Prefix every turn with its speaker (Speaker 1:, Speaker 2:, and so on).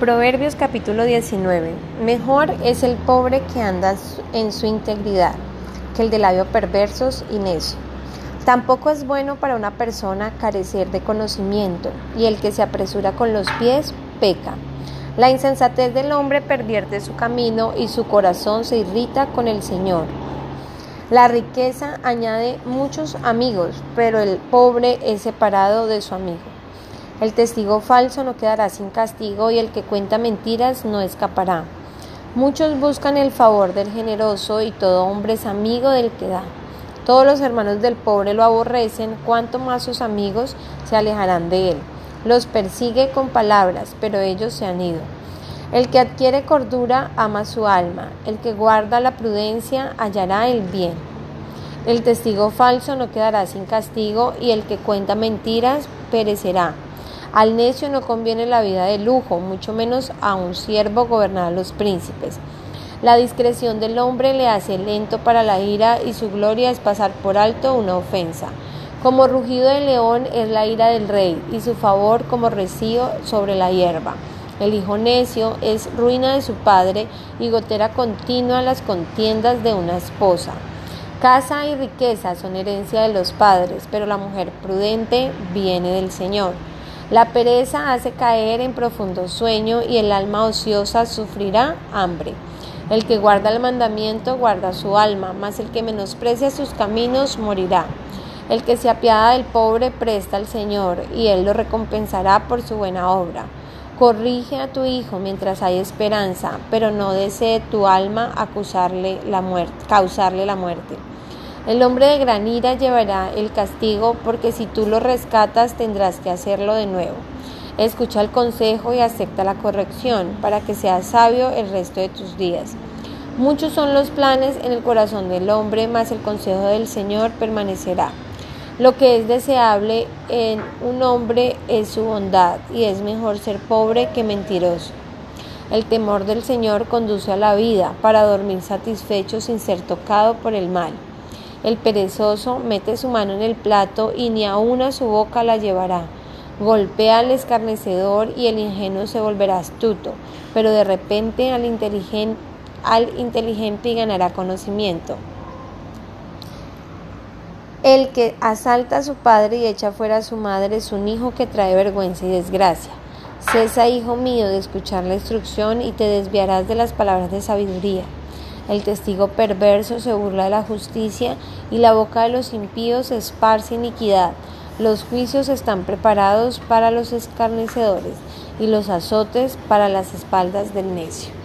Speaker 1: Proverbios capítulo 19. Mejor es el pobre que anda en su integridad que el de labios perversos y necio. Tampoco es bueno para una persona carecer de conocimiento, y el que se apresura con los pies peca. La insensatez del hombre pervierte su camino y su corazón se irrita con el Señor. La riqueza añade muchos amigos, pero el pobre es separado de su amigo. El testigo falso no quedará sin castigo y el que cuenta mentiras no escapará. Muchos buscan el favor del generoso y todo hombre es amigo del que da. Todos los hermanos del pobre lo aborrecen, cuanto más sus amigos se alejarán de él. Los persigue con palabras, pero ellos se han ido. El que adquiere cordura ama su alma, el que guarda la prudencia hallará el bien. El testigo falso no quedará sin castigo y el que cuenta mentiras perecerá. Al necio no conviene la vida de lujo, mucho menos a un siervo gobernar a los príncipes. La discreción del hombre le hace lento para la ira y su gloria es pasar por alto una ofensa. Como rugido de león es la ira del rey y su favor como recío sobre la hierba. El hijo necio es ruina de su padre y gotera continua las contiendas de una esposa. Casa y riqueza son herencia de los padres, pero la mujer prudente viene del Señor. La pereza hace caer en profundo sueño y el alma ociosa sufrirá hambre. El que guarda el mandamiento guarda su alma, mas el que menosprecia sus caminos morirá. El que se apiada del pobre presta al Señor, y él lo recompensará por su buena obra. Corrige a tu hijo mientras hay esperanza, pero no desee tu alma acusarle la muerte, causarle la muerte. El hombre de gran ira llevará el castigo, porque si tú lo rescatas tendrás que hacerlo de nuevo. Escucha el consejo y acepta la corrección, para que seas sabio el resto de tus días. Muchos son los planes en el corazón del hombre, mas el consejo del Señor permanecerá. Lo que es deseable en un hombre es su bondad, y es mejor ser pobre que mentiroso. El temor del Señor conduce a la vida, para dormir satisfecho sin ser tocado por el mal. El perezoso mete su mano en el plato y ni aun a su boca la llevará. Golpea al escarnecedor y el ingenuo se volverá astuto, pero de repente al inteligente, inteligente ganará conocimiento. El que asalta a su padre y echa fuera a su madre es un hijo que trae vergüenza y desgracia. Cesa, hijo mío, de escuchar la instrucción y te desviarás de las palabras de sabiduría. El testigo perverso se burla de la justicia y la boca de los impíos esparce iniquidad. Los juicios están preparados para los escarnecedores y los azotes para las espaldas del necio.